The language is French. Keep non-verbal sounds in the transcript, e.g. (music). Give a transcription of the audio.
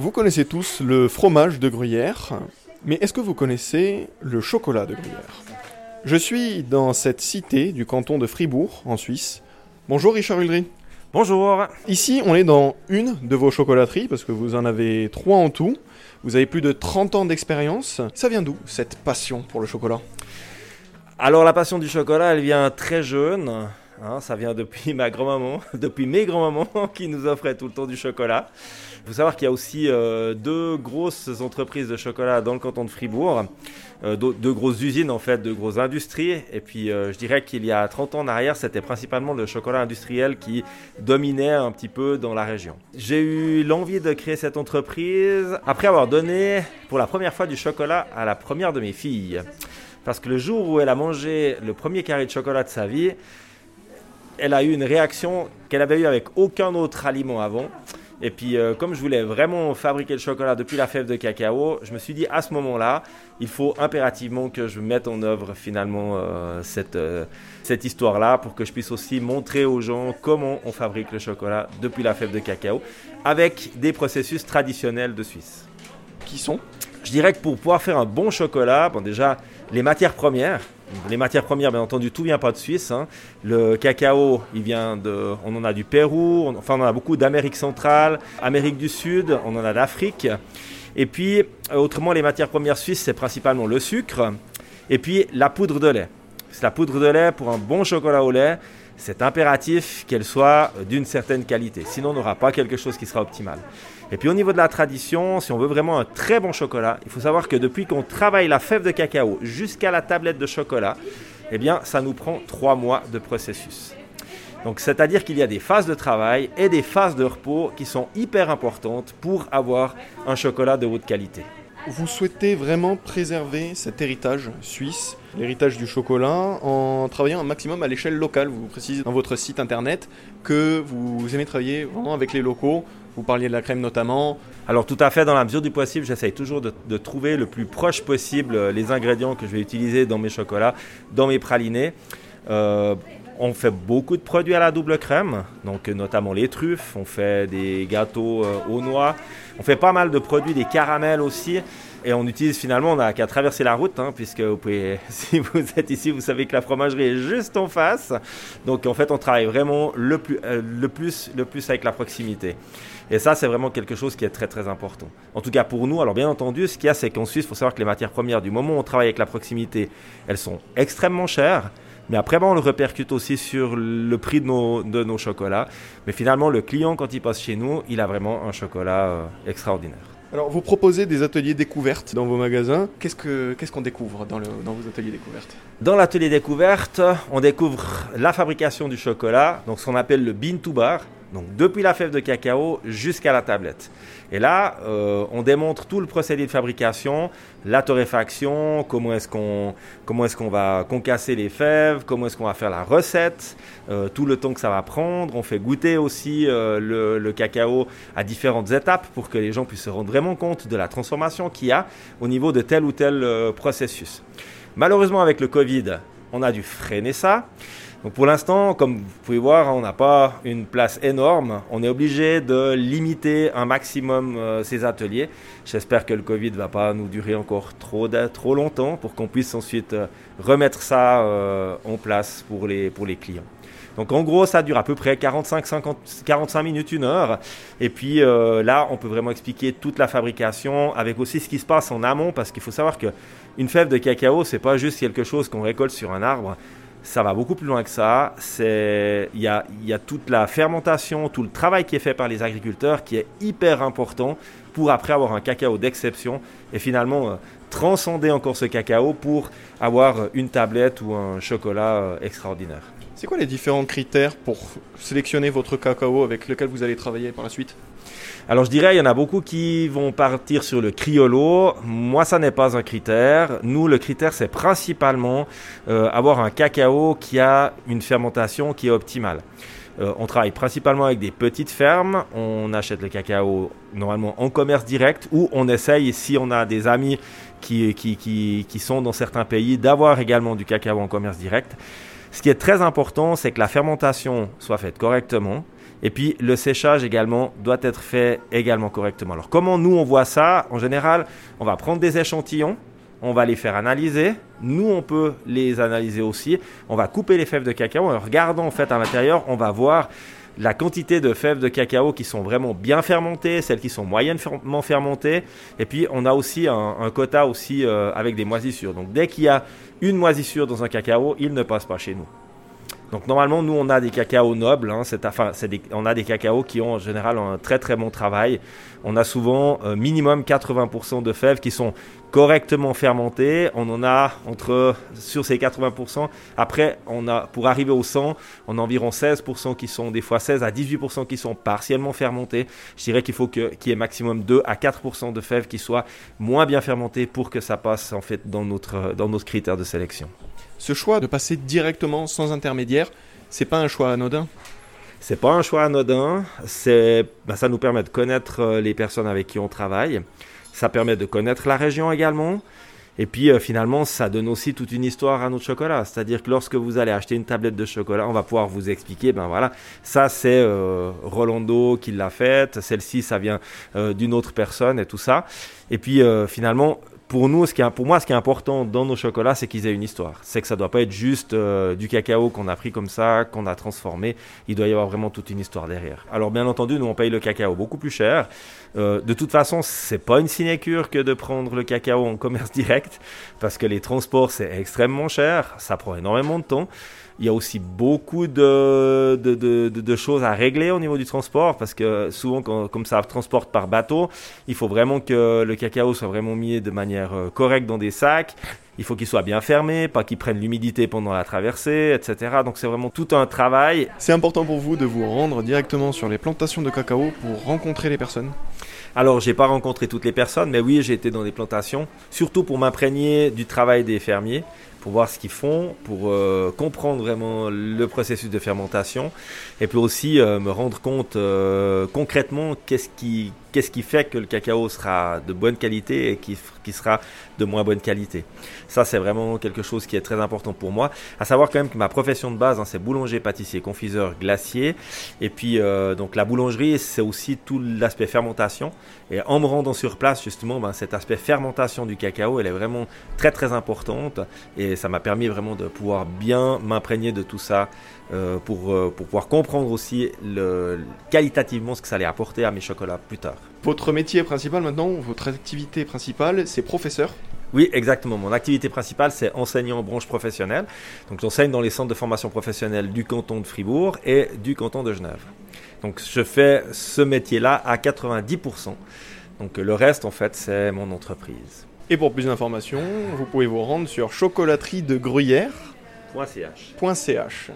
Vous connaissez tous le fromage de Gruyère, mais est-ce que vous connaissez le chocolat de Gruyère? Je suis dans cette cité du canton de Fribourg, en Suisse. Bonjour Richard Uldry. Bonjour. Ici, on est dans une de vos chocolateries, parce que vous en avez trois en tout. Vous avez plus de 30 ans d'expérience. Ça vient d'où, cette passion pour le chocolat? Alors, la passion du chocolat, elle vient très jeune. Hein, ça vient depuis (laughs) ma grand-maman, (laughs) depuis mes grands-mamans (laughs) qui nous offraient tout le temps du chocolat. Il faut savoir qu'il y a aussi euh, deux grosses entreprises de chocolat dans le canton de Fribourg, euh, deux, grosses usines en fait, deux grosses industries. Et puis euh, je dirais qu'il y a 30 ans en arrière, c'était principalement le chocolat industriel qui dominait un petit peu dans la région. J'ai eu l'envie de créer cette entreprise après avoir donné pour la première fois du chocolat à la première de mes filles. Parce que le jour où elle a mangé le premier carré de chocolat de sa vie, elle a eu une réaction qu'elle avait eue avec aucun autre aliment avant. Et puis, euh, comme je voulais vraiment fabriquer le chocolat depuis la fève de cacao, je me suis dit à ce moment-là, il faut impérativement que je mette en œuvre finalement euh, cette, euh, cette histoire-là pour que je puisse aussi montrer aux gens comment on fabrique le chocolat depuis la fève de cacao avec des processus traditionnels de Suisse. Qui sont? Je dirais que pour pouvoir faire un bon chocolat, bon déjà, les matières premières, les matières premières, bien entendu, tout vient pas de Suisse. Hein. Le cacao, il vient de, on en a du Pérou, on, enfin on en a beaucoup d'Amérique centrale, Amérique du Sud, on en a d'Afrique. Et puis, euh, autrement, les matières premières suisses, c'est principalement le sucre et puis la poudre de lait. C'est la poudre de lait pour un bon chocolat au lait. C'est impératif qu'elle soit d'une certaine qualité. Sinon, on n'aura pas quelque chose qui sera optimal. Et puis au niveau de la tradition, si on veut vraiment un très bon chocolat, il faut savoir que depuis qu'on travaille la fève de cacao jusqu'à la tablette de chocolat, eh bien ça nous prend trois mois de processus. Donc c'est-à-dire qu'il y a des phases de travail et des phases de repos qui sont hyper importantes pour avoir un chocolat de haute qualité. Vous souhaitez vraiment préserver cet héritage suisse, l'héritage du chocolat, en travaillant un maximum à l'échelle locale. Vous précisez dans votre site internet que vous aimez travailler vraiment avec les locaux vous parliez de la crème notamment. Alors tout à fait, dans la mesure du possible, j'essaye toujours de, trouver le plus proche possible euh, les ingrédients que je vais utiliser dans mes chocolats, dans mes pralinés. Euh, on fait beaucoup de produits à la double crème, donc notamment les truffes, on fait des gâteaux euh, aux noix, on fait pas mal de produits, des caramels aussi. Et on utilise finalement, on n'a qu'à traverser la route, hein, puisque (laughs) si vous êtes ici, vous savez que la fromagerie est juste en face. Donc en fait, on travaille vraiment le plus, le plus, le plus avec la proximité. Et ça, c'est vraiment quelque chose qui est très très important. En tout cas pour nous, alors bien entendu, ce qu'il y a, c'est qu'en Suisse, il faut savoir que les matières premières, du moment où on travaille avec la proximité, elles sont extrêmement chères. Mais après, on le répercute aussi sur le prix de nos, de nos chocolats. Mais finalement, le client, quand il passe chez nous, il a vraiment un chocolat euh, extraordinaire. Alors, vous proposez des ateliers découvertes dans vos magasins. Qu'est-ce qu'on découvre dans, le, dans, vos ateliers découvertes? Dans l'atelier découverte, on découvre la fabrication du chocolat, donc ce qu'on appelle le bean to bar. Donc depuis la fève de cacao jusqu'à la tablette. Et là, euh, on démontre tout le procédé de fabrication, la torréfaction, comment est-ce qu'on comment est-ce qu'on va concasser les fèves, comment est-ce qu'on va faire la recette, euh, tout le temps que ça va prendre. On fait goûter aussi euh, le, le, cacao à différentes étapes pour que les gens puissent se rendre vraiment compte de la transformation qu'il y a au niveau de tel ou tel processus. Malheureusement, avec le Covid, on a dû freiner ça. Donc pour l'instant, comme vous pouvez voir, on n'a pas une place énorme. On est obligé de limiter un maximum euh, ces ateliers. J'espère que le Covid ne va pas nous durer encore trop, trop longtemps pour qu'on puisse ensuite euh, remettre ça euh, en place pour les, pour les clients. Donc en gros, ça dure à peu près 45, 50, 45 minutes, une heure. Et puis là, on peut vraiment expliquer toute la fabrication avec aussi ce qui se passe en amont parce qu'il faut savoir que une fève de cacao, c'est pas juste quelque chose qu'on récolte sur un arbre ça va beaucoup plus loin que ça. Il y a, toute la fermentation, tout le travail qui est fait par les agriculteurs qui est hyper important pour après avoir un cacao d'exception et finalement euh, transcender encore ce cacao pour avoir une tablette ou un chocolat euh, extraordinaire. C'est quoi les différents critères pour sélectionner votre cacao avec lequel vous allez travailler par la suite? Alors je dirais, il y en a beaucoup qui vont partir sur le criollo. Moi, ça n'est pas un critère. Nous, le critère, c'est principalement euh, avoir un cacao qui a une fermentation qui est optimale. Euh, on travaille principalement avec des petites fermes. On achète le cacao normalement en commerce direct ou on essaye, si on a des amis qui, qui, qui, qui sont dans certains pays, d'avoir également du cacao en commerce direct. Ce qui est très important, c'est que la fermentation soit faite correctement Et puis le séchage également doit être fait également correctement. Alors comment nous on voit ça? En général, on va prendre des échantillons, on va les faire analyser. Nous, on peut les analyser aussi. On va couper les fèves de cacao. En regardant en fait à l'intérieur, on va voir la quantité de fèves de cacao qui sont vraiment bien fermentées, celles qui sont moyennement fermentées. Et puis, on a aussi un, quota aussi euh, avec des moisissures. Donc, dès qu'il y a une moisissure dans un cacao, il ne passe pas chez nous. Donc normalement, nous, on a des cacaos nobles. Hein, enfin, on a des cacaos qui ont en général un très très bon travail. On a souvent euh, minimum 80% de fèves qui sont correctement fermentées. On en a entre sur ces 80%. Après, on a pour arriver au 100, on a environ 16% qui sont des fois 16 à 18% qui sont partiellement fermentées. Je dirais qu'il faut qu'il y ait maximum 2 à 4% de fèves qui soient moins bien fermentées pour que ça passe en fait dans notre dans notre critère de sélection. Ce choix de passer directement sans intermédiaire, c'est pas un choix anodin C'est pas un choix anodin. C'est, ben, ça nous permet de connaître euh, les personnes avec qui on travaille. Ça permet de connaître la région également. Et puis euh, finalement, ça donne aussi toute une histoire à notre chocolat. C'est-à-dire que lorsque vous allez acheter une tablette de chocolat, on va pouvoir vous expliquer, ben voilà, ça c'est euh, Rolando qui l'a faite, celle-ci ça vient d'une autre personne et tout ça. Et puis finalement, pour nous, ce qui est, pour moi, ce qui est important dans nos chocolats, c'est qu'ils aient une histoire. C'est que ça ne doit pas être juste euh, du cacao qu'on a pris comme ça, qu'on a transformé. Il doit y avoir vraiment toute une histoire derrière. Alors, bien entendu, nous, on paye le cacao beaucoup plus cher. Euh, de toute façon, c'est pas une sinécure que de prendre le cacao en commerce (laughs) direct, parce que les transports, c'est extrêmement cher. Ça prend énormément de temps. Il y a aussi beaucoup de, de, de, de, choses à régler au niveau du transport parce que souvent, comme ça transporte par bateau, il faut vraiment que le cacao soit vraiment mis de manière euh, correcte dans des sacs. Il faut qu'il soit bien fermé, pas qu'il prenne l'humidité pendant la traversée, etc. Donc c'est vraiment tout un travail. C'est important pour vous de vous rendre directement sur les plantations de cacao pour rencontrer les personnes? Alors, j'ai pas rencontré toutes les personnes, mais oui, j'ai été dans des plantations, surtout pour m'imprégner du travail des fermiers pour voir ce qu'ils font, pour euh, comprendre vraiment le processus de fermentation et puis aussi euh, me rendre compte euh, concrètement qu'est-ce qui, qu'est-ce qui fait que le cacao sera de bonne qualité et qui, qui sera de moins bonne qualité. Ça, c'est vraiment quelque chose qui est très important pour moi. À savoir quand même que ma profession de base, hein, c'est boulanger, pâtissier, confiseur, glacier. Et puis, euh, donc la boulangerie, c'est aussi tout l'aspect fermentation. Et en me rendant sur place, justement, ben, cet aspect fermentation du cacao, elle est vraiment très très importante. Et ça m'a permis vraiment de pouvoir bien m'imprégner de tout ça euh, pour, euh, pour pouvoir comprendre aussi qualitativement ce que ça allait apporter à mes chocolats plus tard. Votre métier principal maintenant, votre activité principale, c'est professeur oui, exactement. Mon activité principale, c'est enseignant en branche professionnelle. Donc, j'enseigne dans les centres de formation professionnelle du canton de Fribourg et du canton de Genève. Donc, je fais ce métier-là à 90%. Donc, le reste, en fait, c'est mon entreprise. Et pour plus d'informations, vous pouvez vous rendre sur chocolaterie de Gruyère. .ch.